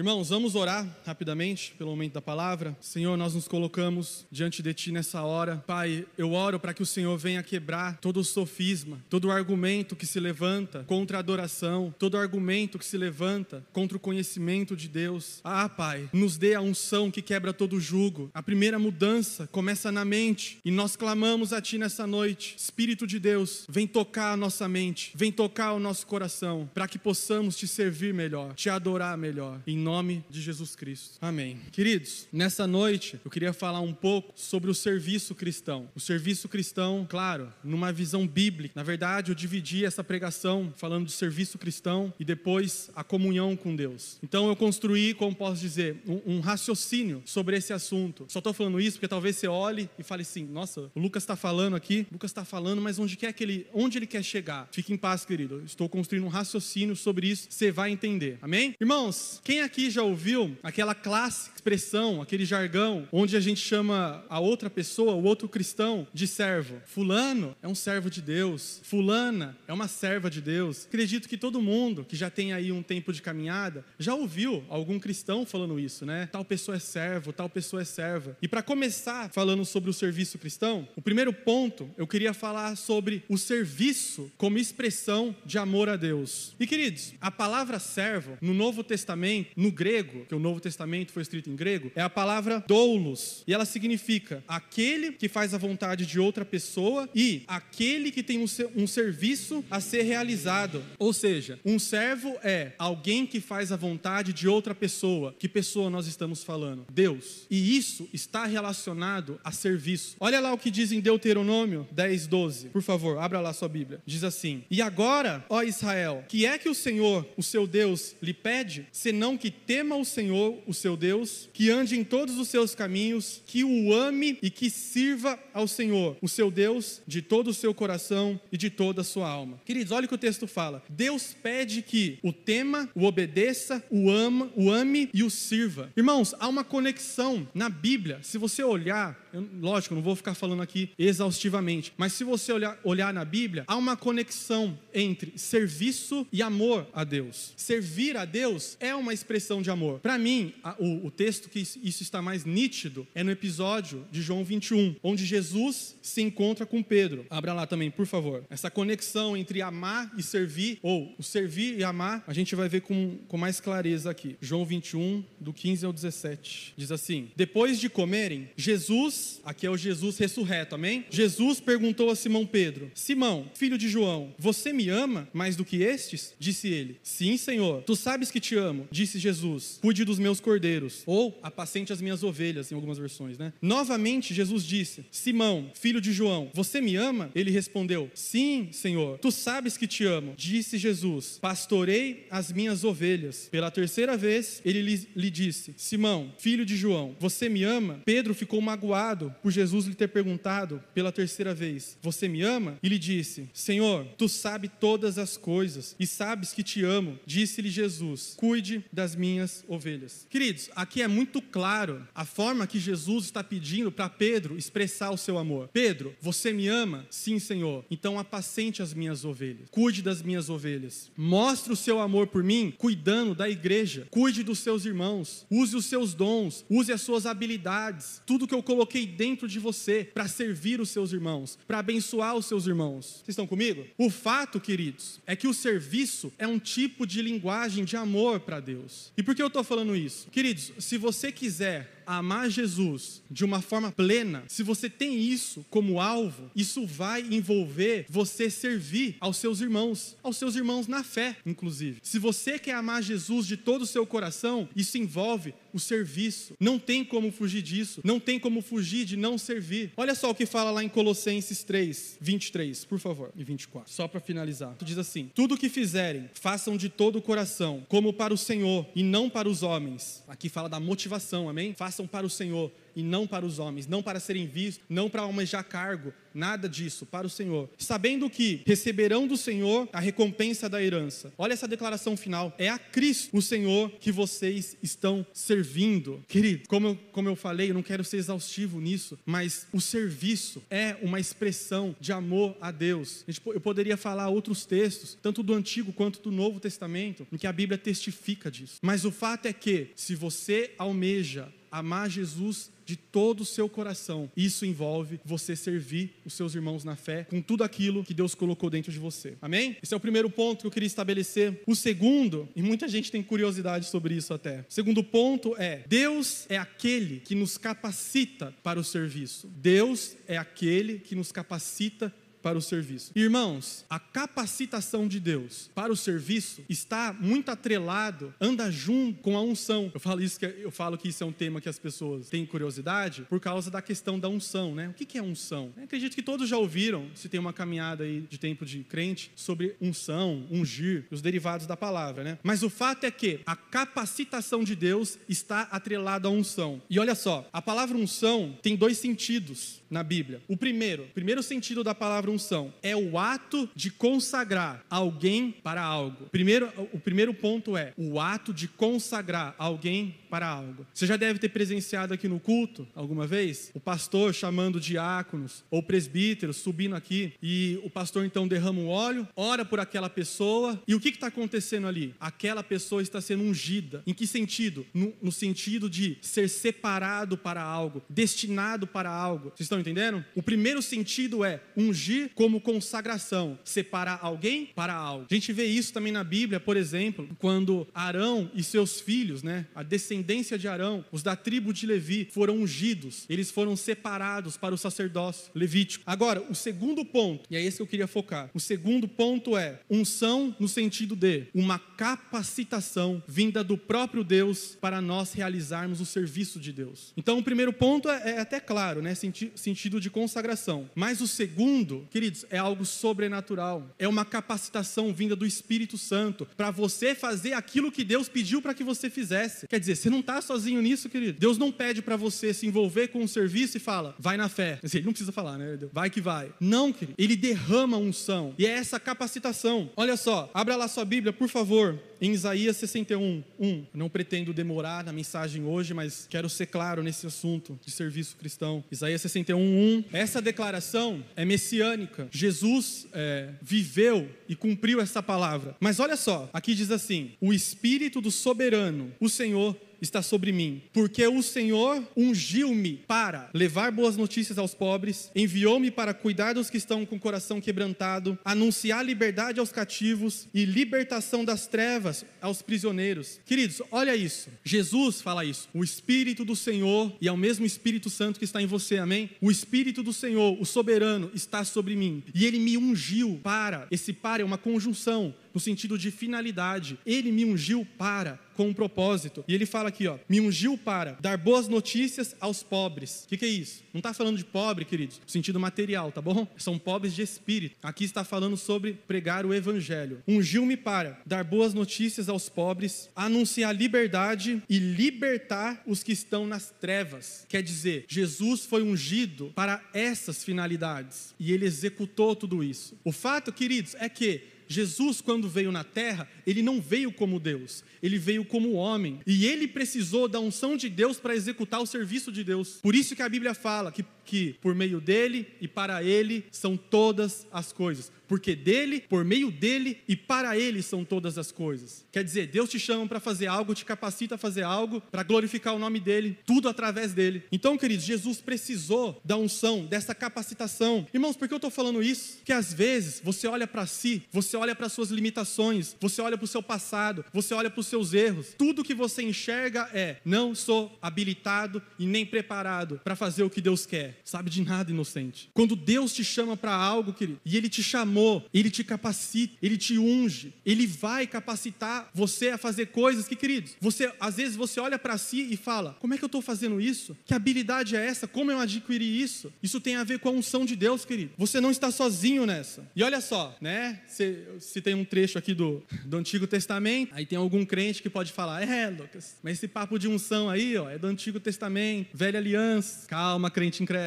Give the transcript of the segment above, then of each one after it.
Irmãos, vamos orar rapidamente pelo momento da palavra. Senhor, nós nos colocamos diante de Ti nessa hora. Pai, eu oro para que o Senhor venha quebrar todo o sofisma, todo o argumento que se levanta contra a adoração, todo argumento que se levanta contra o conhecimento de Deus. Ah, Pai, nos dê a unção que quebra todo o jugo. A primeira mudança começa na mente e nós clamamos a Ti nessa noite. Espírito de Deus, vem tocar a nossa mente, vem tocar o nosso coração, para que possamos Te servir melhor, Te adorar melhor. Em nome de Jesus Cristo. Amém. Queridos, nessa noite eu queria falar um pouco sobre o serviço cristão. O serviço cristão, claro, numa visão bíblica. Na verdade, eu dividi essa pregação falando de serviço cristão e depois a comunhão com Deus. Então eu construí, como posso dizer, um, um raciocínio sobre esse assunto. Só estou falando isso porque talvez você olhe e fale assim: nossa, o Lucas está falando aqui, o Lucas está falando, mas onde quer que ele, onde ele quer chegar? Fique em paz, querido. Estou construindo um raciocínio sobre isso. Você vai entender. Amém? Irmãos, quem aqui já ouviu? Aquela clássica expressão, aquele jargão, onde a gente chama a outra pessoa, o outro cristão, de servo? Fulano é um servo de Deus. Fulana é uma serva de Deus. Acredito que todo mundo que já tem aí um tempo de caminhada já ouviu algum cristão falando isso, né? Tal pessoa é servo, tal pessoa é serva. E para começar falando sobre o serviço cristão, o primeiro ponto eu queria falar sobre o serviço como expressão de amor a Deus. E queridos, a palavra servo no Novo Testamento, no grego, que o Novo Testamento foi escrito em grego, é a palavra doulos. E ela significa aquele que faz a vontade de outra pessoa e aquele que tem um, um serviço a ser realizado. Ou seja, um servo é alguém que faz a vontade de outra pessoa. Que pessoa nós estamos falando? Deus. E isso está relacionado a serviço. Olha lá o que diz em Deuteronômio 10, 12. Por favor, abra lá sua Bíblia. Diz assim: E agora, ó Israel, que é que o Senhor, o seu Deus, lhe pede, senão que tema o Senhor, o seu Deus, que ande em todos os seus caminhos, que o ame e que sirva ao Senhor, o seu Deus, de todo o seu coração e de toda a sua alma. Queridos, olha o que o texto fala. Deus pede que o tema, o obedeça, o ama, o ame e o sirva. Irmãos, há uma conexão na Bíblia. Se você olhar, eu, lógico, não vou ficar falando aqui exaustivamente, mas se você olhar, olhar na Bíblia, há uma conexão entre serviço e amor a Deus. Servir a Deus é uma expressão de amor. Para mim, a, o, o texto que isso está mais nítido é no episódio de João 21, onde Jesus se encontra com Pedro. Abra lá também, por favor. Essa conexão entre amar e servir, ou o servir e amar, a gente vai ver com, com mais clareza aqui. João 21, do 15 ao 17. Diz assim: Depois de comerem, Jesus, aqui é o Jesus ressurreto, amém? Jesus perguntou a Simão Pedro: Simão, filho de João, você me ama mais do que estes? Disse ele: Sim, Senhor. Tu sabes que te amo. Disse Jesus: Cuide dos meus cordeiros, ou apacente as minhas ovelhas, em algumas versões, né? Novamente, Jesus disse: Simão, filho de João, você me ama? Ele respondeu: Sim, Senhor. Tu sabes que te amo. Disse Jesus: Pastorei as minhas ovelhas. Pela terceira vez, ele lhe, disse: Simão, filho de João, você me ama? Pedro ficou magoado por Jesus lhe ter perguntado pela terceira vez: Você me ama? E lhe disse: Senhor, tu sabes todas as coisas e sabes que te amo. Disse-lhe Jesus: Cuide das minhas ovelhas. Queridos, aqui é muito claro a forma que Jesus está pedindo para Pedro expressar o seu amor. Pedro, você me ama? Sim, Senhor. Então apacente as minhas ovelhas. Cuide das minhas ovelhas. Mostre o seu amor por mim, cuidando da igreja. Cuide dos seus irmãos. Use os seus dons. Use as suas habilidades. Tudo que eu coloquei dentro de você para servir os seus irmãos, para abençoar os seus irmãos. Vocês estão comigo? O fato, queridos, é que o serviço é um tipo de linguagem de amor para Deus. E por que eu estou falando isso? Queridos, se você quiser amar Jesus de uma forma plena, se você tem isso como alvo, isso vai envolver você servir aos seus irmãos, aos seus irmãos na fé, inclusive. Se você quer amar Jesus de todo o seu coração, isso envolve o serviço. Não tem como fugir disso. Não tem como fugir de não servir. Olha só o que fala lá em Colossenses 3, 23, por favor, e 24. Só para finalizar. Tu diz assim: Tudo o que fizerem, façam de todo o coração, como para o Senhor e não para os homens. Aqui fala da motivação, amém? Façam para o Senhor e não para os homens, não para serem vistos, não para almejar cargo, nada disso, para o Senhor. Sabendo que receberão do Senhor a recompensa da herança. Olha essa declaração final. É a Cristo, o Senhor, que vocês estão servindo. Querido, como eu, como eu falei, eu não quero ser exaustivo nisso, mas o serviço é uma expressão de amor a Deus. Eu poderia falar outros textos, tanto do Antigo quanto do Novo Testamento, em que a Bíblia testifica disso. Mas o fato é que, se você almeja amar Jesus de todo o seu coração. Isso envolve você servir os seus irmãos na fé com tudo aquilo que Deus colocou dentro de você. Amém? Esse é o primeiro ponto que eu queria estabelecer. O segundo, e muita gente tem curiosidade sobre isso até. O segundo ponto é: Deus é aquele que nos capacita para o serviço. Deus é aquele que nos capacita para o serviço. Irmãos, a capacitação de Deus para o serviço está muito atrelado, anda junto com a unção. Eu falo isso que eu falo que isso é um tema que as pessoas têm curiosidade por causa da questão da unção, né? O que é unção? Eu acredito que todos já ouviram, se tem uma caminhada aí de tempo de crente, sobre unção, ungir, os derivados da palavra, né? Mas o fato é que a capacitação de Deus está atrelada à unção. E olha só, a palavra unção tem dois sentidos na Bíblia. O primeiro, o primeiro sentido da palavra unção é o ato de consagrar alguém para algo. Primeiro, o primeiro ponto é o ato de consagrar alguém para algo. Você já deve ter presenciado aqui no culto alguma vez o pastor chamando diáconos ou presbíteros subindo aqui e o pastor então derrama o óleo, ora por aquela pessoa e o que está acontecendo ali? Aquela pessoa está sendo ungida. Em que sentido? No, no sentido de ser separado para algo, destinado para algo. Vocês estão entendendo? O primeiro sentido é ungir como consagração, separar alguém para algo. A gente vê isso também na Bíblia, por exemplo, quando Arão e seus filhos, né, a descendência de Arão, os da tribo de Levi, foram ungidos, eles foram separados para o sacerdócio levítico. Agora, o segundo ponto, e é esse que eu queria focar, o segundo ponto é unção no sentido de uma capacitação vinda do próprio Deus para nós realizarmos o serviço de Deus. Então, o primeiro ponto é, é até claro, né? Senti sentido de consagração. Mas o segundo, queridos, é algo sobrenatural. É uma capacitação vinda do Espírito Santo para você fazer aquilo que Deus pediu para que você fizesse. Quer dizer, você não está sozinho nisso, querido. Deus não pede para você se envolver com o serviço e fala, vai na fé. Ele não precisa falar, né? Vai que vai. Não, querido. Ele derrama unção. E é essa capacitação. Olha só, abra lá sua Bíblia, por favor, em Isaías 61, 1. Não pretendo demorar na mensagem hoje, mas quero ser claro nesse assunto de serviço cristão. Isaías 61, 1. Essa declaração é messiânica. Jesus é, viveu e cumpriu essa palavra. Mas olha só, aqui diz assim: o Espírito do soberano, o Senhor, está sobre mim, porque o Senhor ungiu-me para levar boas notícias aos pobres, enviou-me para cuidar dos que estão com o coração quebrantado, anunciar liberdade aos cativos e libertação das trevas aos prisioneiros. Queridos, olha isso. Jesus fala isso. O Espírito do Senhor e é o mesmo Espírito Santo que está em você, amém? O Espírito do Senhor, o soberano, está sobre mim e ele me ungiu para. Esse para é uma conjunção no sentido de finalidade. Ele me ungiu para, com um propósito. E ele fala aqui, ó, me ungiu para dar boas notícias aos pobres. O que, que, é isso? Não está falando de pobre, queridos, no sentido material, tá bom? São pobres de espírito. Aqui está falando sobre pregar o evangelho. Ungiu-me para dar boas notícias aos pobres, anunciar liberdade e libertar os que estão nas trevas. Quer dizer, Jesus foi ungido para essas finalidades e ele executou tudo isso. O fato, queridos, é que Jesus, quando veio na terra, ele não veio como Deus, ele veio como homem. E ele precisou da unção de Deus para executar o serviço de Deus. Por isso que a Bíblia fala que, que por meio dele e para ele são todas as coisas porque dele, por meio dele e para ele são todas as coisas. Quer dizer, Deus te chama para fazer algo, te capacita a fazer algo, para glorificar o nome dele, tudo através dele. Então, queridos, Jesus precisou da unção, dessa capacitação. Irmãos, por que eu estou falando isso? Que às vezes você olha para si, você olha para suas limitações, você olha para o seu passado, você olha para os seus erros. Tudo que você enxerga é: não sou habilitado e nem preparado para fazer o que Deus quer. Sabe de nada, inocente. Quando Deus te chama para algo, querido, e Ele te chamou, Ele te capacita, Ele te unge, Ele vai capacitar você a fazer coisas que, queridos, você às vezes você olha para si e fala: como é que eu estou fazendo isso? Que habilidade é essa? Como eu adquiri isso? Isso tem a ver com a unção de Deus, querido. Você não está sozinho nessa. E olha só, né? Se, se tem um trecho aqui do, do Antigo Testamento, aí tem algum crente que pode falar: é, Lucas, mas esse papo de unção aí, ó, é do Antigo Testamento, velha aliança. Calma, crente incrédulo.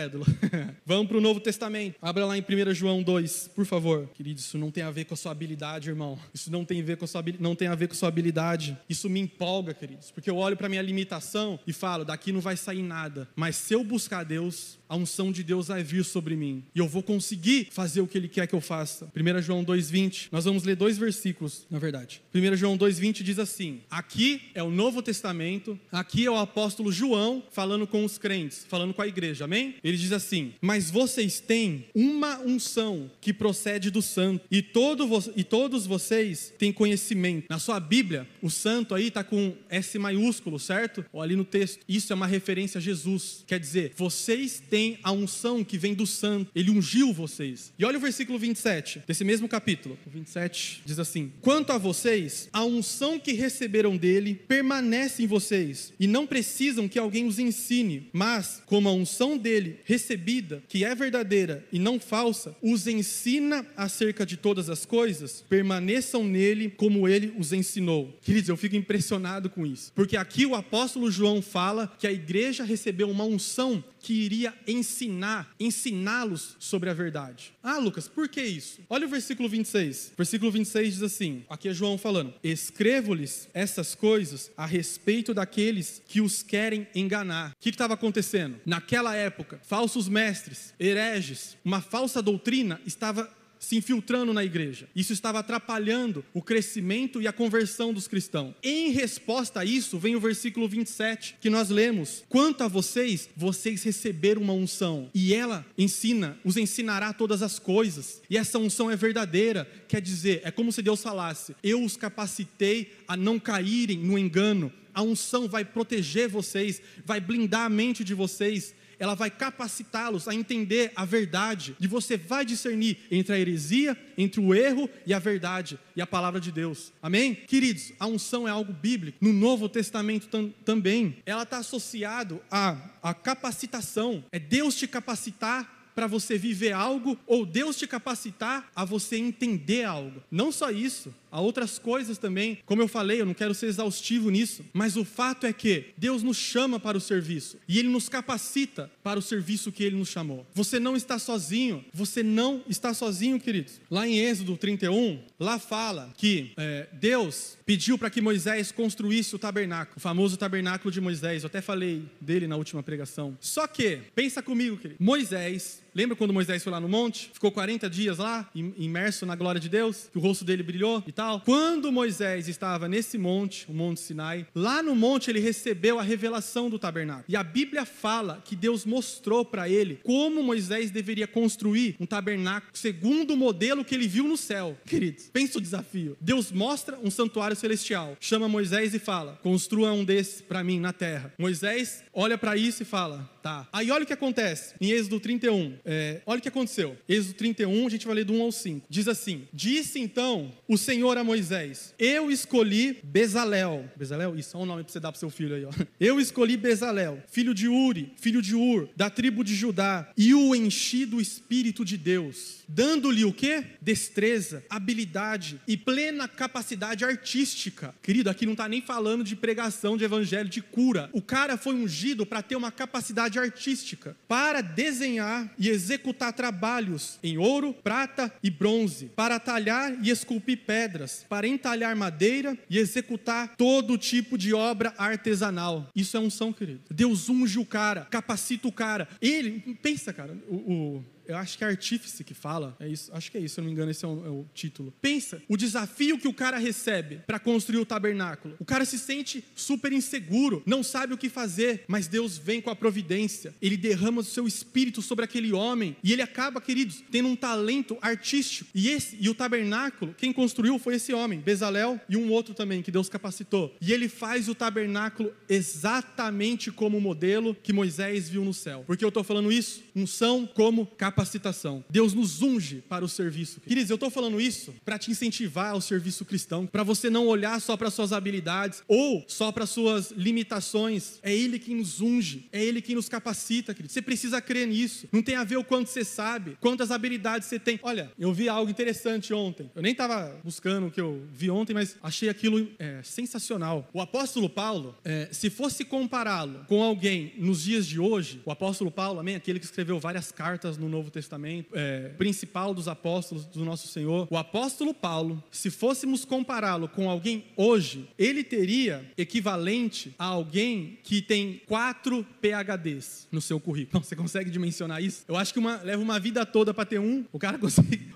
Vamos para o Novo Testamento. Abra lá em 1 João 2, por favor. Querido, isso não tem a ver com a sua habilidade, irmão. Isso não tem a ver com a sua, não tem a ver com sua habilidade. Isso me empolga, queridos, porque eu olho para minha limitação e falo: daqui não vai sair nada. Mas se eu buscar Deus, a unção de Deus vai vir sobre mim e eu vou conseguir fazer o que Ele quer que eu faça. 1 João 2,20, nós vamos ler dois versículos, na verdade. 1 João 2,20 diz assim: aqui é o Novo Testamento, aqui é o apóstolo João falando com os crentes, falando com a igreja, amém? Ele diz assim: Mas vocês têm uma unção que procede do santo, e, todo e todos vocês têm conhecimento. Na sua Bíblia, o santo aí está com S maiúsculo, certo? Ou ali no texto. Isso é uma referência a Jesus. Quer dizer, vocês têm tem a unção que vem do santo, ele ungiu vocês. E olha o versículo 27 desse mesmo capítulo. O 27 diz assim: Quanto a vocês, a unção que receberam dele permanece em vocês, e não precisam que alguém os ensine, mas como a unção dele recebida, que é verdadeira e não falsa, os ensina acerca de todas as coisas, permaneçam nele como ele os ensinou. Queridos, eu fico impressionado com isso, porque aqui o apóstolo João fala que a igreja recebeu uma unção que iria ensinar, ensiná-los sobre a verdade. Ah, Lucas, por que isso? Olha o versículo 26. Versículo 26 diz assim: aqui é João falando: Escrevo-lhes essas coisas a respeito daqueles que os querem enganar. O que estava acontecendo? Naquela época, falsos mestres, hereges, uma falsa doutrina estava se infiltrando na igreja. Isso estava atrapalhando o crescimento e a conversão dos cristãos. Em resposta a isso, vem o versículo 27 que nós lemos: Quanto a vocês, vocês receberam uma unção, e ela ensina, os ensinará todas as coisas. E essa unção é verdadeira, quer dizer, é como se Deus falasse: Eu os capacitei a não caírem no engano. A unção vai proteger vocês, vai blindar a mente de vocês ela vai capacitá-los a entender a verdade, e você vai discernir entre a heresia, entre o erro e a verdade e a palavra de Deus. Amém? Queridos, a unção é algo bíblico. No Novo Testamento tam, também, ela está associado à, à capacitação. É Deus te capacitar para você viver algo ou Deus te capacitar a você entender algo. Não só isso, há outras coisas também. Como eu falei, eu não quero ser exaustivo nisso, mas o fato é que Deus nos chama para o serviço e Ele nos capacita para o serviço que Ele nos chamou. Você não está sozinho, você não está sozinho, queridos. Lá em Êxodo 31, lá fala que é, Deus pediu para que Moisés construísse o tabernáculo, o famoso tabernáculo de Moisés. Eu até falei dele na última pregação. Só que, pensa comigo, querido, Moisés Lembra quando Moisés foi lá no monte? Ficou 40 dias lá, imerso na glória de Deus, que o rosto dele brilhou e tal. Quando Moisés estava nesse monte, o Monte Sinai, lá no monte ele recebeu a revelação do tabernáculo. E a Bíblia fala que Deus mostrou para ele como Moisés deveria construir um tabernáculo segundo o modelo que ele viu no céu. Queridos, pensa o desafio. Deus mostra um santuário celestial, chama Moisés e fala: construa um desses para mim na terra. Moisés olha para isso e fala: tá. Aí olha o que acontece em Êxodo 31. É, olha o que aconteceu. Êxodo 31, a gente vai ler do 1 ao 5. Diz assim: Disse então o Senhor a Moisés: Eu escolhi Bezalel. Bezalel? Isso é um nome para você dar para seu filho aí, ó. Eu escolhi Bezalel, filho de Uri, filho de Ur, da tribo de Judá, e o enchi do Espírito de Deus, dando-lhe o que? Destreza, habilidade e plena capacidade artística. Querido, aqui não está nem falando de pregação de evangelho, de cura. O cara foi ungido para ter uma capacidade artística, para desenhar e executar trabalhos em ouro, prata e bronze, para talhar e esculpir pedras, para entalhar madeira e executar todo tipo de obra artesanal. Isso é unção, querido. Deus unge o cara, capacita o cara. Ele, pensa, cara, o, o eu acho que é artífice que fala, é isso, acho que é isso, se eu não me engano, esse é o, é o título. Pensa, o desafio que o cara recebe para construir o tabernáculo. O cara se sente super inseguro, não sabe o que fazer, mas Deus vem com a providência. Ele derrama o seu espírito sobre aquele homem e ele acaba, queridos, tendo um talento artístico. E esse e o tabernáculo, quem construiu foi esse homem, Bezalel e um outro também que Deus capacitou. E ele faz o tabernáculo exatamente como o modelo que Moisés viu no céu. Porque eu estou falando isso? Unção como capacitação. Deus nos unge para o serviço. Queridos, eu estou falando isso para te incentivar ao serviço cristão, para você não olhar só para suas habilidades ou só para suas limitações. É Ele quem nos unge, é Ele quem nos capacita, querido. Você precisa crer nisso. Não tem a ver o quanto você sabe, quantas habilidades você tem. Olha, eu vi algo interessante ontem. Eu nem estava buscando o que eu vi ontem, mas achei aquilo é, sensacional. O apóstolo Paulo, é, se fosse compará-lo com alguém nos dias de hoje, o apóstolo Paulo, amém, aquele que escreveu várias cartas no Novo Testamento, é, principal dos apóstolos do nosso Senhor, o apóstolo Paulo, se fôssemos compará-lo com alguém hoje, ele teria equivalente a alguém que tem quatro PhDs no seu currículo. Você consegue dimensionar isso? Eu acho que uma, leva uma vida toda para ter um, o cara,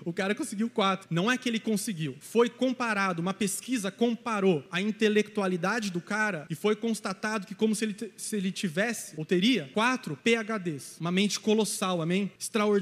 o cara conseguiu quatro. Não é que ele conseguiu, foi comparado, uma pesquisa comparou a intelectualidade do cara e foi constatado que, como se ele, se ele tivesse, ou teria, quatro PhDs. Uma mente colossal, amém? Extraordinária.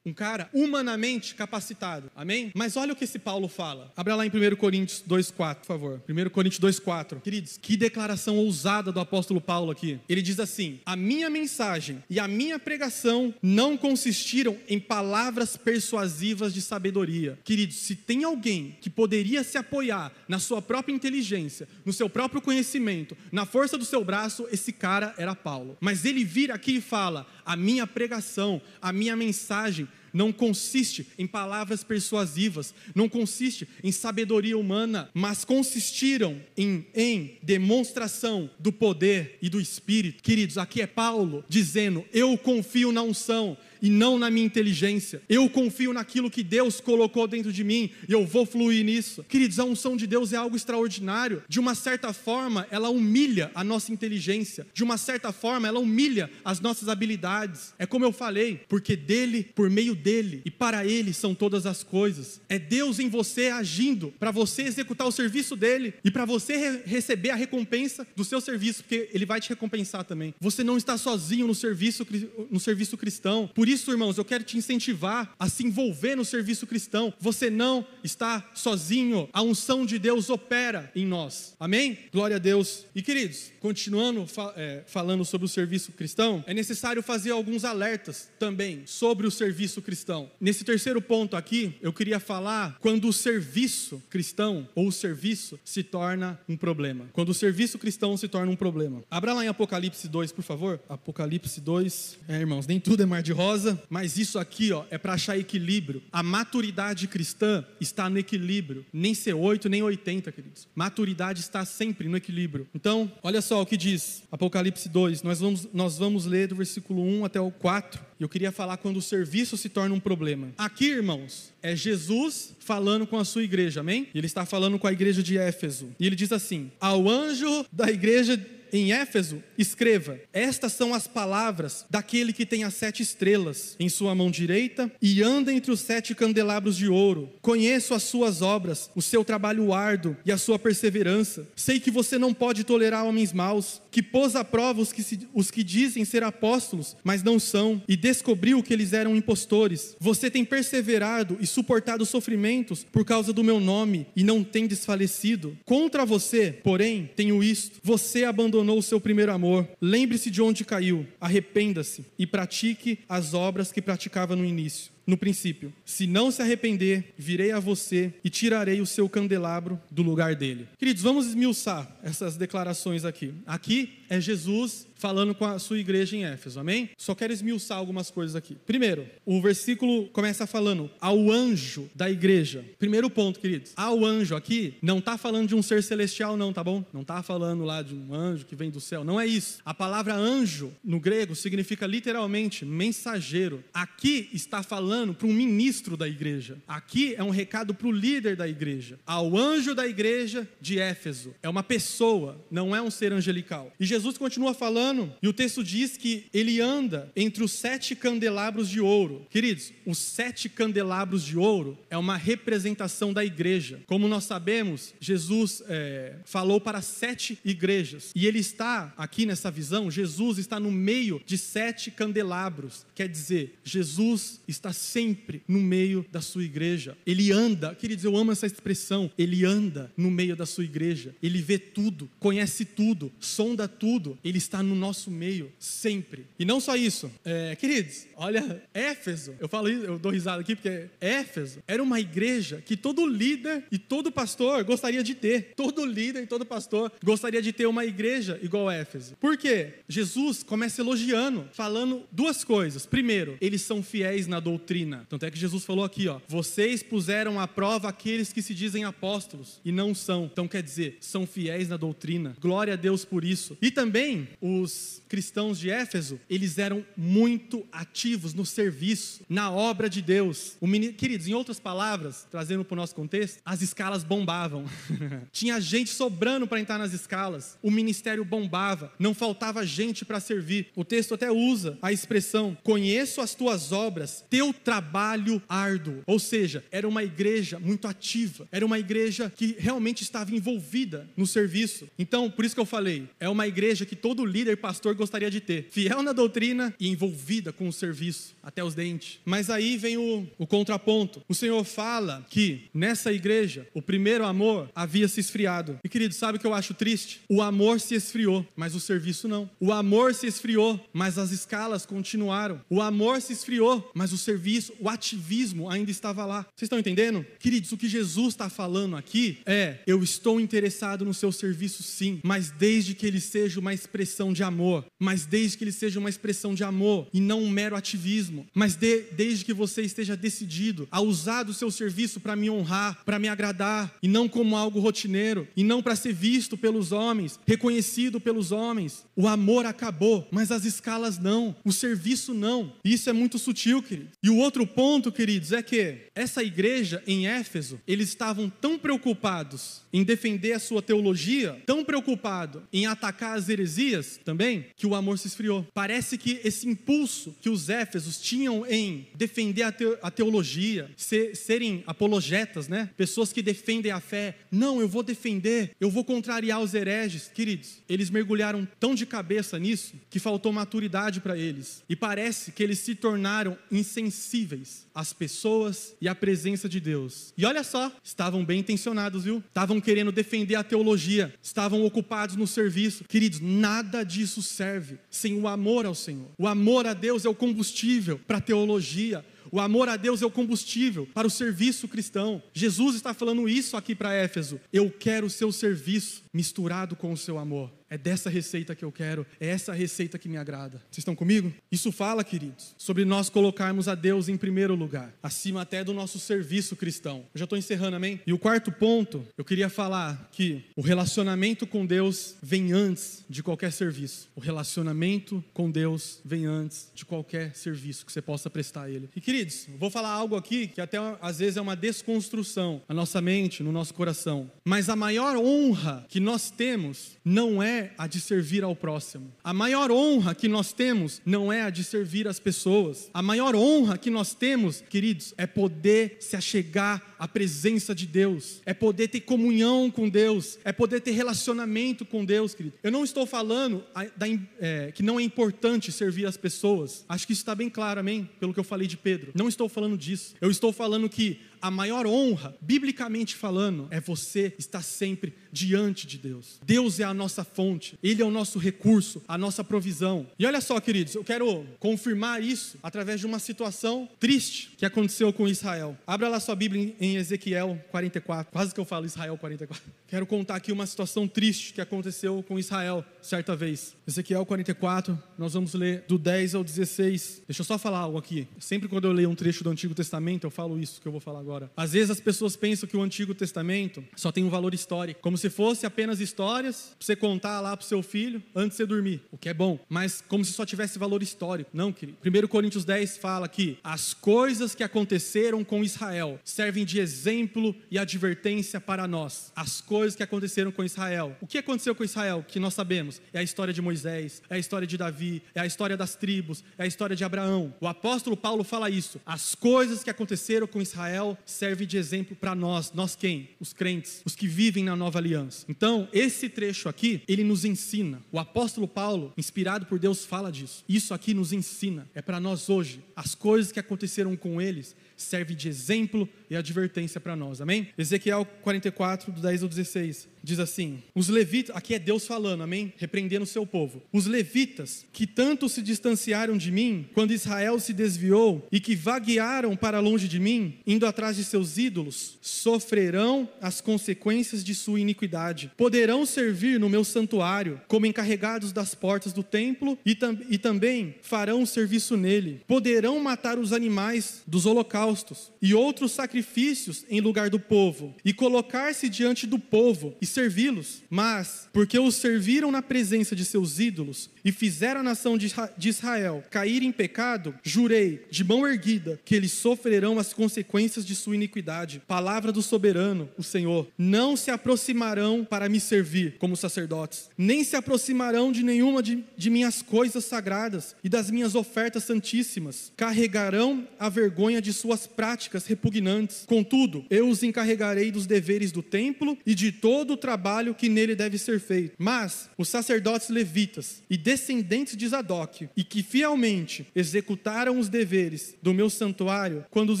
Um cara humanamente capacitado, amém? Mas olha o que esse Paulo fala. Abra lá em 1 Coríntios 2,4, por favor. 1 Coríntios 2,4. Queridos, que declaração ousada do apóstolo Paulo aqui. Ele diz assim: A minha mensagem e a minha pregação não consistiram em palavras persuasivas de sabedoria. Queridos, se tem alguém que poderia se apoiar na sua própria inteligência, no seu próprio conhecimento, na força do seu braço, esse cara era Paulo. Mas ele vira aqui e fala: A minha pregação, a minha mensagem não consiste em palavras persuasivas, não consiste em sabedoria humana, mas consistiram em, em demonstração do poder e do Espírito. Queridos, aqui é Paulo dizendo: Eu confio na unção, e não na minha inteligência. Eu confio naquilo que Deus colocou dentro de mim e eu vou fluir nisso. Queridos, a unção de Deus é algo extraordinário. De uma certa forma, ela humilha a nossa inteligência. De uma certa forma, ela humilha as nossas habilidades. É como eu falei, porque dele, por meio dele e para ele são todas as coisas. É Deus em você agindo para você executar o serviço dele e para você re receber a recompensa do seu serviço, porque ele vai te recompensar também. Você não está sozinho no serviço no serviço cristão. Por isso isso, irmãos, eu quero te incentivar a se envolver no serviço cristão. Você não está sozinho. A unção de Deus opera em nós. Amém? Glória a Deus. E queridos, continuando é, falando sobre o serviço cristão, é necessário fazer alguns alertas também sobre o serviço cristão. Nesse terceiro ponto aqui, eu queria falar quando o serviço cristão ou o serviço se torna um problema. Quando o serviço cristão se torna um problema. Abra lá em Apocalipse 2, por favor. Apocalipse 2. É, irmãos, nem tudo é mar de rosa mas isso aqui ó, é para achar equilíbrio. A maturidade cristã está no equilíbrio, nem ser 8 nem 80, queridos. Maturidade está sempre no equilíbrio. Então, olha só o que diz Apocalipse 2. Nós vamos, nós vamos ler do versículo 1 até o 4. E eu queria falar quando o serviço se torna um problema. Aqui, irmãos, é Jesus falando com a sua igreja, amém? Ele está falando com a igreja de Éfeso. E ele diz assim: Ao anjo da igreja em Éfeso, escreva: Estas são as palavras daquele que tem as sete estrelas em sua mão direita e anda entre os sete candelabros de ouro. Conheço as suas obras, o seu trabalho árduo e a sua perseverança. Sei que você não pode tolerar homens maus, que pôs à prova os que, se, os que dizem ser apóstolos, mas não são, e descobriu que eles eram impostores. Você tem perseverado e suportado sofrimentos por causa do meu nome e não tem desfalecido. Contra você, porém, tenho isto: você abandonou abandonou o seu primeiro amor, lembre-se de onde caiu, arrependa-se e pratique as obras que praticava no início no princípio: se não se arrepender, virei a você e tirarei o seu candelabro do lugar dele. Queridos, vamos esmiuçar essas declarações aqui. Aqui é Jesus falando com a sua igreja em Éfeso, amém? Só quero esmiuçar algumas coisas aqui. Primeiro, o versículo começa falando ao anjo da igreja. Primeiro ponto, queridos. Ao anjo aqui não está falando de um ser celestial, não, tá bom? Não está falando lá de um anjo que vem do céu. Não é isso. A palavra anjo no grego significa literalmente mensageiro. Aqui está falando para um ministro da igreja. Aqui é um recado para o líder da igreja, ao anjo da igreja de Éfeso. É uma pessoa, não é um ser angelical. E Jesus Jesus continua falando, e o texto diz que ele anda entre os sete candelabros de ouro. Queridos, os sete candelabros de ouro é uma representação da igreja. Como nós sabemos, Jesus é, falou para sete igrejas, e ele está aqui nessa visão, Jesus está no meio de sete candelabros. Quer dizer, Jesus está sempre no meio da sua igreja. Ele anda, queridos, eu amo essa expressão, ele anda no meio da sua igreja. Ele vê tudo, conhece tudo, sonda tudo. Ele está no nosso meio sempre. E não só isso, é, queridos, olha, Éfeso, eu falo isso, eu dou risada aqui porque Éfeso era uma igreja que todo líder e todo pastor gostaria de ter. Todo líder e todo pastor gostaria de ter uma igreja igual a Éfeso. Por quê? Jesus começa elogiando, falando duas coisas. Primeiro, eles são fiéis na doutrina. Tanto é que Jesus falou aqui, ó, vocês puseram à prova aqueles que se dizem apóstolos e não são. Então quer dizer, são fiéis na doutrina. Glória a Deus por isso. E também os cristãos de Éfeso, eles eram muito ativos no serviço, na obra de Deus. Queridos, em outras palavras, trazendo para o nosso contexto, as escalas bombavam. Tinha gente sobrando para entrar nas escalas. O ministério bombava, não faltava gente para servir. O texto até usa a expressão: "Conheço as tuas obras, teu trabalho árduo". Ou seja, era uma igreja muito ativa, era uma igreja que realmente estava envolvida no serviço. Então, por isso que eu falei, é uma igreja que todo líder pastor gostaria de ter, fiel na doutrina e envolvida com o serviço até os dentes. Mas aí vem o, o contraponto. O Senhor fala que nessa igreja o primeiro amor havia se esfriado. E querido, sabe o que eu acho triste? O amor se esfriou, mas o serviço não. O amor se esfriou, mas as escalas continuaram. O amor se esfriou, mas o serviço, o ativismo ainda estava lá. Vocês estão entendendo? Queridos, o que Jesus está falando aqui é: eu estou interessado no seu serviço sim, mas desde que ele seja uma expressão de amor, mas desde que ele seja uma expressão de amor e não um mero ativismo, mas de, desde que você esteja decidido a usar do seu serviço para me honrar, para me agradar e não como algo rotineiro e não para ser visto pelos homens, reconhecido pelos homens. O amor acabou, mas as escalas não, o serviço não. Isso é muito sutil, querido. E o outro ponto, queridos, é que essa igreja em Éfeso, eles estavam tão preocupados em defender a sua teologia, tão preocupado em atacar as heresias também, que o amor se esfriou. Parece que esse impulso que os Éfesos tinham em defender a, te a teologia, ser, serem apologetas, né? Pessoas que defendem a fé. Não, eu vou defender, eu vou contrariar os hereges. Queridos, eles mergulharam tão de cabeça nisso que faltou maturidade para eles. E parece que eles se tornaram insensíveis às pessoas e à presença de Deus. E olha só, estavam bem intencionados, viu? Estavam querendo defender a teologia, estavam ocupados no serviço. Queridos, nada disso serve sem o amor ao Senhor. O amor a Deus é o combustível para a teologia. O amor a Deus é o combustível para o serviço cristão. Jesus está falando isso aqui para Éfeso. Eu quero o seu serviço misturado com o seu amor. É dessa receita que eu quero, é essa receita que me agrada. Vocês estão comigo? Isso fala, queridos, sobre nós colocarmos a Deus em primeiro lugar, acima até do nosso serviço cristão. Eu já estou encerrando, amém? E o quarto ponto, eu queria falar que o relacionamento com Deus vem antes de qualquer serviço. O relacionamento com Deus vem antes de qualquer serviço que você possa prestar a Ele. E queridos, vou falar algo aqui que até às vezes é uma desconstrução na nossa mente, no nosso coração. Mas a maior honra que nós temos não é a de servir ao próximo. A maior honra que nós temos não é a de servir as pessoas. A maior honra que nós temos, queridos, é poder se achegar à presença de Deus, é poder ter comunhão com Deus, é poder ter relacionamento com Deus, querido. Eu não estou falando da, é, que não é importante servir as pessoas. Acho que isso está bem claro, amém? Pelo que eu falei de Pedro. Não estou falando disso. Eu estou falando que a maior honra, biblicamente falando, é você estar sempre diante de Deus. Deus é a nossa fonte, Ele é o nosso recurso, a nossa provisão. E olha só, queridos, eu quero confirmar isso através de uma situação triste que aconteceu com Israel. Abra lá sua Bíblia em Ezequiel 44, quase que eu falo Israel 44. Quero contar aqui uma situação triste que aconteceu com Israel certa vez. Ezequiel 44, nós vamos ler do 10 ao 16. Deixa eu só falar algo aqui. Sempre quando eu leio um trecho do Antigo Testamento, eu falo isso que eu vou falar agora. Às vezes as pessoas pensam que o Antigo Testamento só tem um valor histórico, como se fosse apenas histórias para você contar lá para o seu filho antes de você dormir, o que é bom, mas como se só tivesse valor histórico. Não, querido. 1 Coríntios 10 fala que as coisas que aconteceram com Israel servem de de exemplo e advertência para nós. As coisas que aconteceram com Israel. O que aconteceu com Israel, que nós sabemos? É a história de Moisés, é a história de Davi, é a história das tribos, é a história de Abraão. O apóstolo Paulo fala isso. As coisas que aconteceram com Israel servem de exemplo para nós. Nós quem? Os crentes, os que vivem na nova aliança. Então, esse trecho aqui, ele nos ensina. O apóstolo Paulo, inspirado por Deus, fala disso. Isso aqui nos ensina. É para nós hoje. As coisas que aconteceram com eles serve de exemplo e advertência para nós, amém? Ezequiel 44, do 10 ao 16, diz assim: Os levitas, aqui é Deus falando, amém? Repreendendo o seu povo. Os levitas, que tanto se distanciaram de mim, quando Israel se desviou, e que vaguearam para longe de mim, indo atrás de seus ídolos, sofrerão as consequências de sua iniquidade. Poderão servir no meu santuário, como encarregados das portas do templo, e, tam e também farão serviço nele. Poderão matar os animais dos holocaustos e outros sacrifícios em lugar do povo, e colocar-se diante do povo e servi-los. Mas, porque os serviram na presença de seus ídolos e fizeram a nação de Israel cair em pecado, jurei de mão erguida que eles sofrerão as consequências de sua iniquidade. Palavra do soberano, o Senhor: não se aproximarão para me servir como sacerdotes, nem se aproximarão de nenhuma de, de minhas coisas sagradas e das minhas ofertas santíssimas. Carregarão a vergonha de suas práticas repugnantes. Contudo, eu os encarregarei dos deveres do templo e de todo o trabalho que nele deve ser feito. Mas os sacerdotes levitas e descendentes de Zadok e que fielmente executaram os deveres do meu santuário, quando os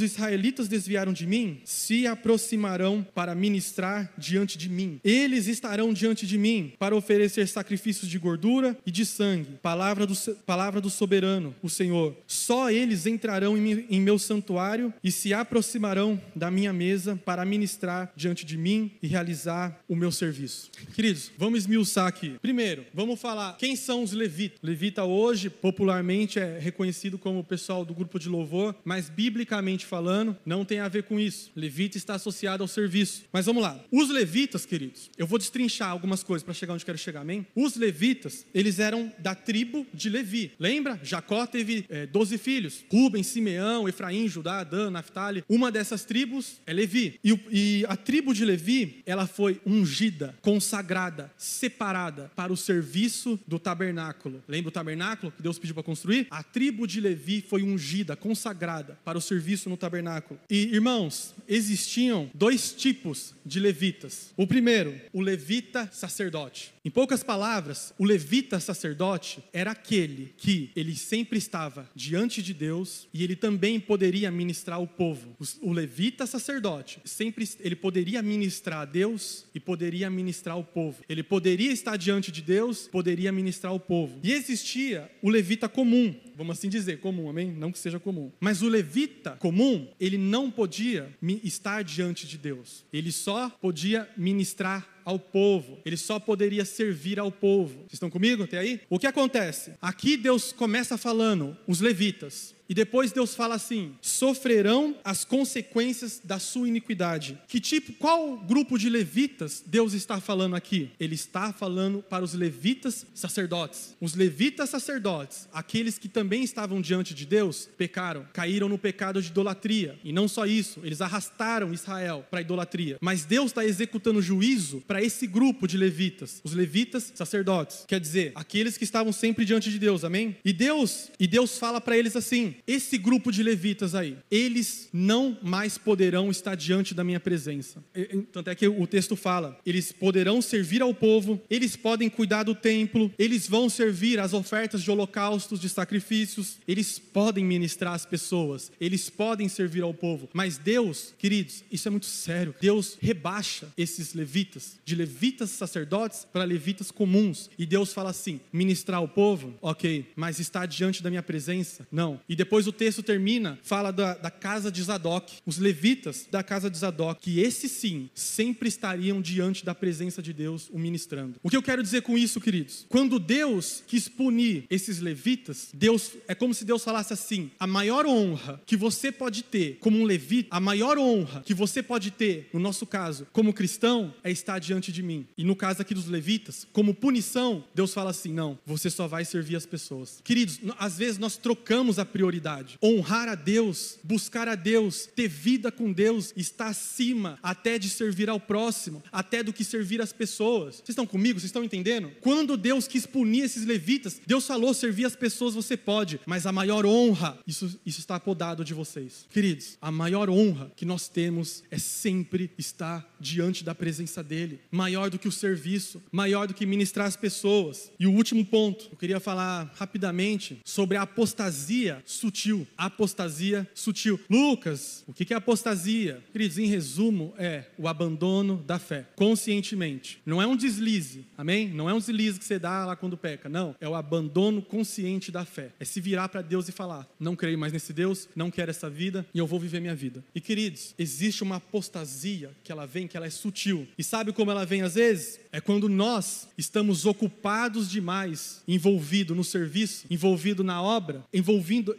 israelitas desviaram de mim, se aproximarão para ministrar diante de mim. Eles estarão diante de mim para oferecer sacrifícios de gordura e de sangue. Palavra do, palavra do soberano, o Senhor. Só eles entrarão em, em meu santuário e se aproximarão da minha mesa para ministrar diante de mim e realizar o meu serviço. Queridos, vamos esmiuçar aqui. Primeiro, vamos falar quem são os levitas. Levita hoje, popularmente, é reconhecido como o pessoal do grupo de louvor, mas biblicamente falando, não tem a ver com isso. Levita está associado ao serviço. Mas vamos lá. Os levitas, queridos, eu vou destrinchar algumas coisas para chegar onde quero chegar, amém? Os levitas, eles eram da tribo de Levi. Lembra? Jacó teve é, 12 filhos: Rubem, Simeão, Efraim, Judá, Dan, Naphtali. Uma dessas tribos é Levi. E, e a tribo de Levi, ela foi ungida, consagrada, separada para o serviço do tabernáculo. Lembra o tabernáculo que Deus pediu para construir? A tribo de Levi foi ungida, consagrada para o serviço no tabernáculo. E irmãos, existiam dois tipos de levitas. O primeiro, o levita sacerdote. Em poucas palavras, o levita sacerdote era aquele que ele sempre estava diante de Deus e ele também poderia ministrar o povo. O levita sacerdote sempre ele poderia ministrar a Deus e poderia ministrar o povo. Ele poderia estar diante de Deus, poderia ministrar o povo. E existia o levita comum, vamos assim dizer, comum, amém? Não que seja comum. Mas o levita comum, ele não podia estar diante de Deus. Ele só podia ministrar ao povo, ele só poderia servir ao povo. Vocês estão comigo até aí? O que acontece? Aqui Deus começa falando, os levitas, e depois Deus fala assim: sofrerão as consequências da sua iniquidade. Que tipo, qual grupo de levitas Deus está falando aqui? Ele está falando para os levitas sacerdotes. Os levitas sacerdotes, aqueles que também estavam diante de Deus, pecaram, caíram no pecado de idolatria. E não só isso, eles arrastaram Israel para a idolatria. Mas Deus está executando juízo para esse grupo de levitas, os levitas sacerdotes. Quer dizer, aqueles que estavam sempre diante de Deus, amém? E Deus, e Deus fala para eles assim: esse grupo de levitas aí, eles não mais poderão estar diante da minha presença. Tanto é que o texto fala: eles poderão servir ao povo, eles podem cuidar do templo, eles vão servir as ofertas de holocaustos, de sacrifícios, eles podem ministrar as pessoas, eles podem servir ao povo. Mas Deus, queridos, isso é muito sério. Deus rebaixa esses levitas, de levitas sacerdotes para levitas comuns. E Deus fala assim: ministrar ao povo, ok, mas estar diante da minha presença, não. E depois o texto termina, fala da, da casa de Zadok, os levitas da casa de Zadok, que esses sim, sempre estariam diante da presença de Deus, o ministrando. O que eu quero dizer com isso, queridos? Quando Deus quis punir esses levitas, Deus é como se Deus falasse assim: a maior honra que você pode ter como um levita, a maior honra que você pode ter, no nosso caso, como cristão, é estar diante de mim. E no caso aqui dos levitas, como punição, Deus fala assim: não, você só vai servir as pessoas. Queridos, às vezes nós trocamos a prioridade prioridade. Honrar a Deus, buscar a Deus, ter vida com Deus está acima até de servir ao próximo, até do que servir as pessoas. Vocês estão comigo? Vocês estão entendendo? Quando Deus quis punir esses levitas, Deus falou: servir as pessoas você pode, mas a maior honra, isso, isso está apodado de vocês. Queridos, a maior honra que nós temos é sempre estar diante da presença dEle, maior do que o serviço, maior do que ministrar as pessoas. E o último ponto, eu queria falar rapidamente sobre a apostasia sutil. Apostasia sutil. Lucas, o que é apostasia? Queridos, em resumo, é o abandono da fé, conscientemente. Não é um deslize, amém? Não é um deslize que você dá lá quando peca, não. É o abandono consciente da fé. É se virar para Deus e falar: não creio mais nesse Deus, não quero essa vida e eu vou viver minha vida. E queridos, existe uma apostasia que ela vem, que ela é sutil. E sabe como ela vem às vezes? É quando nós estamos ocupados demais, envolvido no serviço, envolvido na obra, envolvido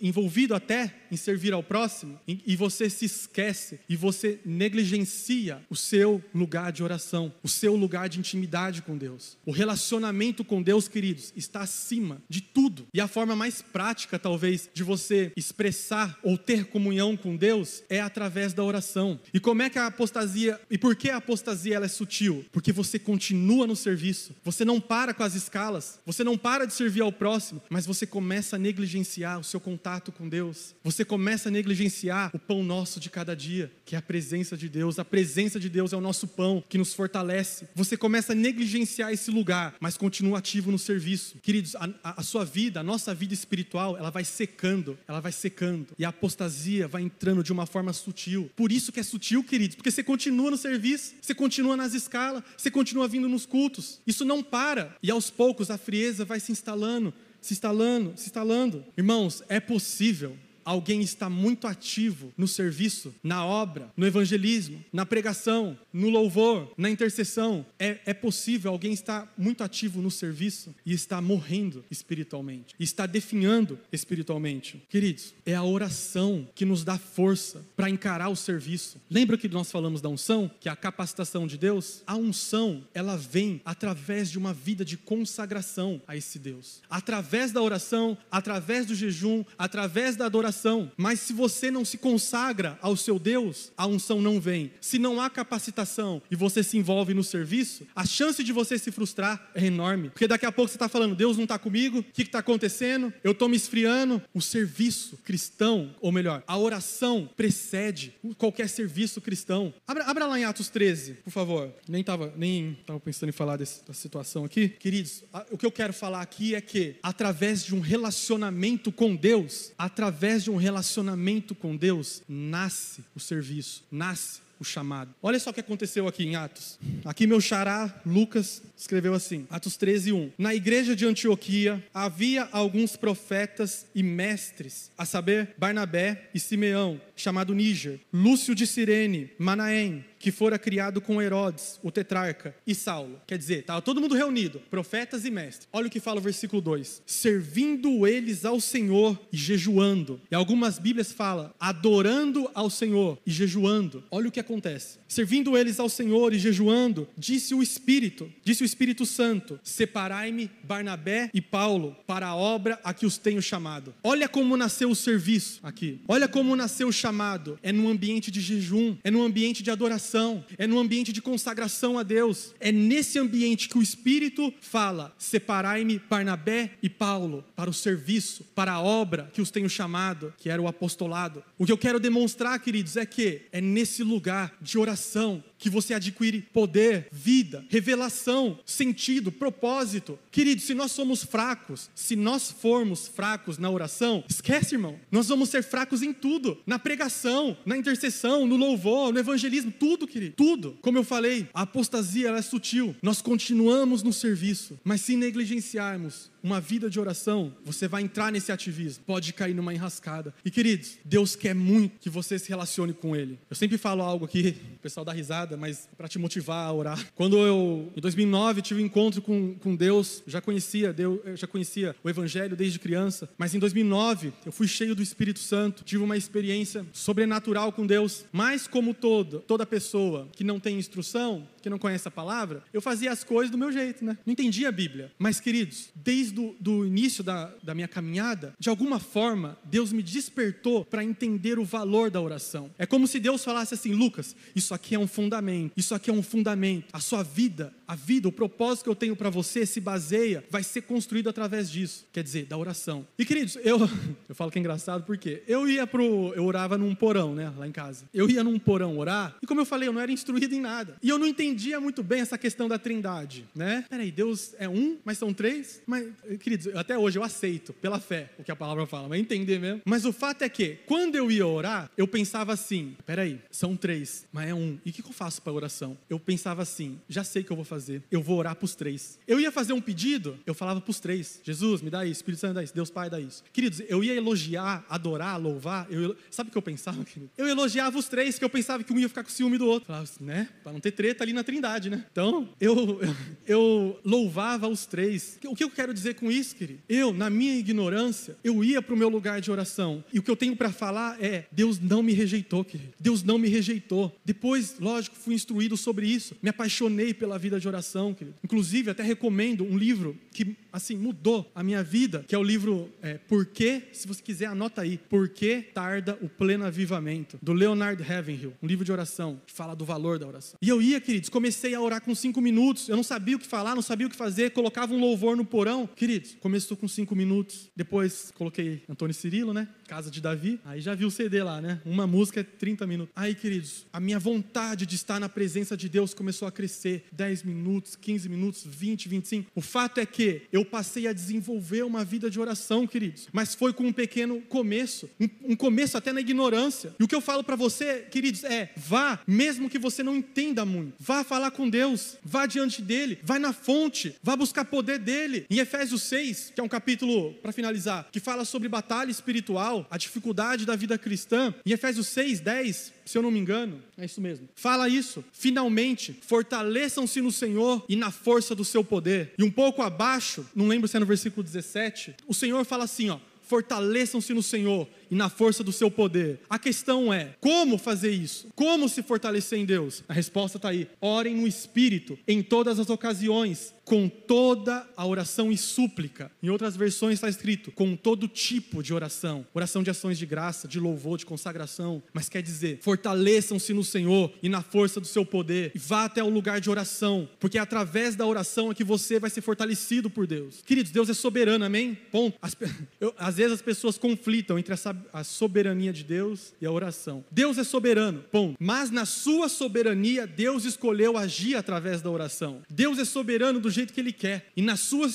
até em servir ao próximo, e você se esquece e você negligencia o seu lugar de oração, o seu lugar de intimidade com Deus. O relacionamento com Deus, queridos, está acima de tudo. E a forma mais prática, talvez, de você expressar ou ter comunhão com Deus é através da oração. E como é que a apostasia, e por que a apostasia ela é sutil? Porque você continua no serviço, você não para com as escalas, você não para de servir ao próximo, mas você começa a negligenciar o seu contato com Deus. Você começa a negligenciar o pão nosso de cada dia, que é a presença de Deus. A presença de Deus é o nosso pão que nos fortalece. Você começa a negligenciar esse lugar, mas continua ativo no serviço. Queridos, a, a, a sua vida, a nossa vida espiritual, ela vai secando, ela vai secando. E a apostasia vai entrando de uma forma sutil. Por isso que é sutil, queridos, porque você continua no serviço, você continua nas escalas, você continua vindo nos cultos. Isso não para. E aos poucos a frieza vai se instalando, se instalando, se instalando. Irmãos, é possível alguém está muito ativo no serviço, na obra, no evangelismo, na pregação, no louvor, na intercessão, é, é possível alguém estar muito ativo no serviço e está morrendo espiritualmente, está definhando espiritualmente. Queridos, é a oração que nos dá força para encarar o serviço. Lembra que nós falamos da unção, que é a capacitação de Deus? A unção, ela vem através de uma vida de consagração a esse Deus. Através da oração, através do jejum, através da adoração mas se você não se consagra ao seu Deus, a unção não vem. Se não há capacitação e você se envolve no serviço, a chance de você se frustrar é enorme. Porque daqui a pouco você está falando, Deus não está comigo, o que está acontecendo? Eu estou me esfriando. O serviço cristão, ou melhor, a oração precede qualquer serviço cristão. Abra, abra lá em Atos 13, por favor. Nem estava nem tava pensando em falar dessa situação aqui. Queridos, o que eu quero falar aqui é que, através de um relacionamento com Deus, através de um relacionamento com Deus, nasce o serviço, nasce o chamado. Olha só o que aconteceu aqui em Atos. Aqui meu xará, Lucas, escreveu assim, Atos 13, 1. Na igreja de Antioquia havia alguns profetas e mestres, a saber, Barnabé e Simeão, chamado Níger, Lúcio de Cirene, Manaém, que fora criado com Herodes, o tetrarca, e Saulo. Quer dizer, estava todo mundo reunido, profetas e mestres. Olha o que fala o versículo 2: servindo eles ao Senhor e jejuando. E algumas Bíblias falam adorando ao Senhor e jejuando. Olha o que acontece. Servindo eles ao Senhor e jejuando, disse o Espírito, disse o Espírito Santo: Separai-me Barnabé e Paulo para a obra a que os tenho chamado. Olha como nasceu o serviço aqui. Olha como nasceu o chamado. É num ambiente de jejum, é num ambiente de adoração, é num ambiente de consagração a Deus. É nesse ambiente que o Espírito fala: Separai-me Barnabé e Paulo para o serviço, para a obra que os tenho chamado, que era o apostolado. O que eu quero demonstrar, queridos, é que é nesse lugar de oração que você adquire poder, vida, revelação, sentido, propósito. Querido, se nós somos fracos, se nós formos fracos na oração, esquece, irmão, nós vamos ser fracos em tudo, na pregação, na intercessão, no louvor, no evangelismo, tudo, querido, tudo. Como eu falei, a apostasia é sutil. Nós continuamos no serviço, mas se negligenciarmos uma vida de oração, você vai entrar nesse ativismo, pode cair numa enrascada. E queridos, Deus quer muito que você se relacione com Ele. Eu sempre falo algo aqui, o pessoal dá risada, mas para te motivar a orar. Quando eu, em 2009, tive um encontro com, com Deus, já conhecia Deus, já conhecia o Evangelho desde criança, mas em 2009 eu fui cheio do Espírito Santo, tive uma experiência sobrenatural com Deus. Mas como todo, toda pessoa que não tem instrução, que não conhece a palavra, eu fazia as coisas do meu jeito, né? Não entendia a Bíblia. Mas, queridos, desde o do início da, da minha caminhada, de alguma forma, Deus me despertou para entender o valor da oração. É como se Deus falasse assim: Lucas, isso aqui é um fundamento, isso aqui é um fundamento. A sua vida, a vida, o propósito que eu tenho para você se baseia, vai ser construído através disso. Quer dizer, da oração. E, queridos, eu, eu falo que é engraçado porque eu ia pro. Eu orava num porão, né? Lá em casa. Eu ia num porão orar, e como eu falei, eu não era instruído em nada. E eu não entendia muito bem essa questão da trindade, né? Peraí, Deus é um, mas são três? Mas, queridos, até hoje eu aceito, pela fé, o que a palavra fala, mas entender mesmo. Mas o fato é que, quando eu ia orar, eu pensava assim: peraí, são três, mas é um. E o que, eu faço para oração? Eu pensava assim: já sei o que eu vou fazer, eu vou orar para os três. Eu ia fazer um pedido, eu falava para os três: Jesus, me dá isso, Espírito Santo, dá isso, Deus Pai, dá isso. Queridos, eu ia elogiar, adorar, louvar, eu, sabe o que eu pensava, querido? Eu elogiava os três, que eu pensava que um ia ficar com ciúme do outro. Falava assim, né? Para não ter treta ali na trindade, né? Então, eu, eu louvava os três. O que eu quero dizer com isso, querido? Eu, na minha ignorância, eu ia para o meu lugar de oração. E o que eu tenho para falar é: Deus não me rejeitou, querido. Deus não me rejeitou. Depois, lógico, fui instruído sobre isso. Me apaixonei pela vida de oração, querido. Inclusive, até recomendo um livro que, assim, mudou a minha vida, que é o livro é, Por que, se você quiser, anota aí. Por que tarda o pleno avivamento? Do Leonard Ravenhill. Um livro de oração que fala do valor da oração. E eu ia, queridos, comecei a orar com cinco minutos. Eu não sabia o que falar, não sabia o que fazer. Colocava um louvor no porão. Queridos, começou com cinco minutos. Depois coloquei Antônio Cirilo, né? Casa de Davi. Aí já viu o CD lá, né? Uma música é 30 minutos. Aí, queridos, a minha vontade de estar na presença de Deus começou a crescer. 10 minutos, 15 minutos, 20, 25. O fato é que eu passei a desenvolver uma vida de oração, queridos. Mas foi com um pequeno começo. Um, um começo até na ignorância. E o que eu falo para você, queridos, é: vá, mesmo que você não entenda muito. Vá falar com Deus. Vá diante dele. Vai na fonte. Vá buscar poder dele. Em Efésios 6, que é um capítulo, para finalizar, que fala sobre batalha espiritual, a dificuldade da vida cristã. Em Efésios 6, 10, se eu não me engano, é isso mesmo. Fala isso. Finalmente, fortaleçam-se no Senhor e na força do seu poder. E um pouco abaixo, não lembro se é no versículo 17, o Senhor fala assim, ó: fortaleçam-se no Senhor e na força do seu poder. A questão é: como fazer isso? Como se fortalecer em Deus? A resposta está aí: orem no Espírito em todas as ocasiões, com toda a oração e súplica. Em outras versões está escrito: com todo tipo de oração. Oração de ações de graça, de louvor, de consagração. Mas quer dizer: fortaleçam-se no Senhor e na força do seu poder. E vá até o lugar de oração, porque é através da oração é que você vai ser fortalecido por Deus. Queridos, Deus é soberano, amém? Ponto. As, eu, às vezes as pessoas conflitam entre essa a soberania de Deus e a oração. Deus é soberano, ponto. Mas na sua soberania, Deus escolheu agir através da oração. Deus é soberano do jeito que Ele quer. E na sua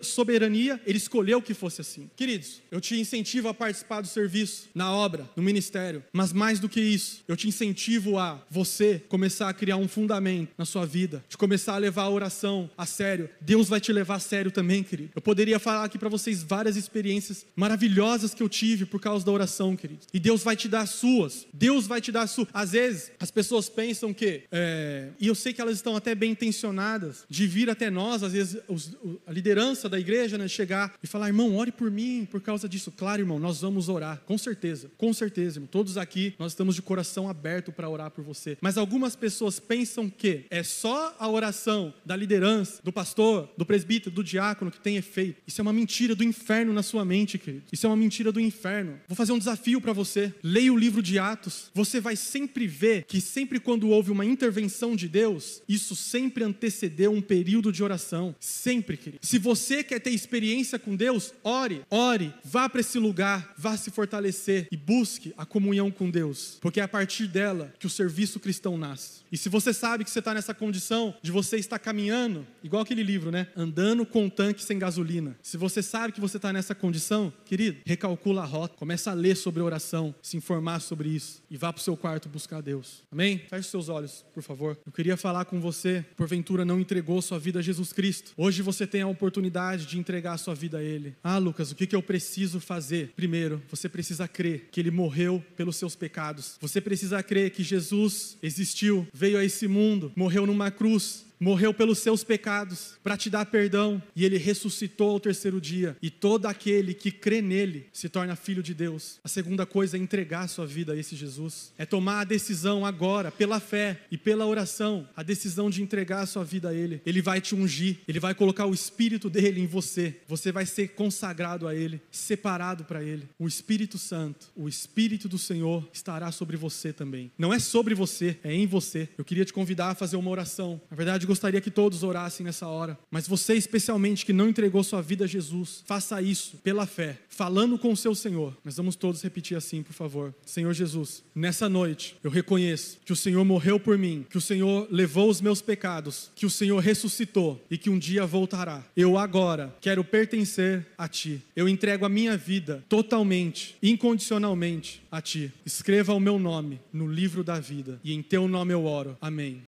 soberania, Ele escolheu que fosse assim. Queridos, eu te incentivo a participar do serviço, na obra, no ministério. Mas mais do que isso, eu te incentivo a você começar a criar um fundamento na sua vida, de começar a levar a oração a sério. Deus vai te levar a sério também, querido. Eu poderia falar aqui para vocês várias experiências maravilhosas que eu tive por causa da oração, queridos. E Deus vai te dar as suas. Deus vai te dar as suas. Às vezes, as pessoas pensam que, é, e eu sei que elas estão até bem intencionadas, de vir até nós, às vezes, os, a liderança da igreja, né, chegar e falar, irmão, ore por mim por causa disso. Claro, irmão, nós vamos orar, com certeza, com certeza, irmão. Todos aqui, nós estamos de coração aberto para orar por você. Mas algumas pessoas pensam que é só a oração da liderança, do pastor, do presbítero, do diácono que tem efeito. Isso é uma mentira do inferno na sua mente, querido. Isso é uma mentira do inferno. Vou fazer um desafio para você. Leia o livro de Atos. Você vai sempre ver que sempre quando houve uma intervenção de Deus, isso sempre antecedeu um período de oração. Sempre, querido. Se você quer ter experiência com Deus, ore, ore, vá para esse lugar, vá se fortalecer e busque a comunhão com Deus, porque é a partir dela que o serviço cristão nasce. E se você sabe que você está nessa condição de você estar caminhando, igual aquele livro, né? Andando com um tanque sem gasolina. Se você sabe que você está nessa condição, querido, recalcula a rota, começa a ler sobre oração, se informar sobre isso e vá para o seu quarto buscar Deus. Amém? Feche seus olhos, por favor. Eu queria falar com você, porventura não entregou sua vida a Jesus Cristo. Hoje você tem a oportunidade de entregar a sua vida a Ele. Ah, Lucas, o que, que eu preciso fazer? Primeiro, você precisa crer que Ele morreu pelos seus pecados. Você precisa crer que Jesus existiu, veio a esse mundo, morreu numa cruz, morreu pelos seus pecados, para te dar perdão, e ele ressuscitou ao terceiro dia, e todo aquele que crê nele se torna filho de Deus. A segunda coisa é entregar sua vida a esse Jesus, é tomar a decisão agora, pela fé e pela oração, a decisão de entregar sua vida a ele. Ele vai te ungir, ele vai colocar o espírito dele em você. Você vai ser consagrado a ele, separado para ele. O Espírito Santo, o Espírito do Senhor estará sobre você também. Não é sobre você, é em você. Eu queria te convidar a fazer uma oração. Na verdade, gostaria que todos orassem nessa hora. Mas você, especialmente, que não entregou sua vida a Jesus, faça isso pela fé, falando com o seu Senhor. Mas vamos todos repetir assim, por favor. Senhor Jesus, nessa noite eu reconheço que o Senhor morreu por mim, que o Senhor levou os meus pecados, que o Senhor ressuscitou e que um dia voltará. Eu agora quero pertencer a Ti. Eu entrego a minha vida totalmente, incondicionalmente a Ti. Escreva o meu nome no livro da vida e em Teu nome eu oro. Amém.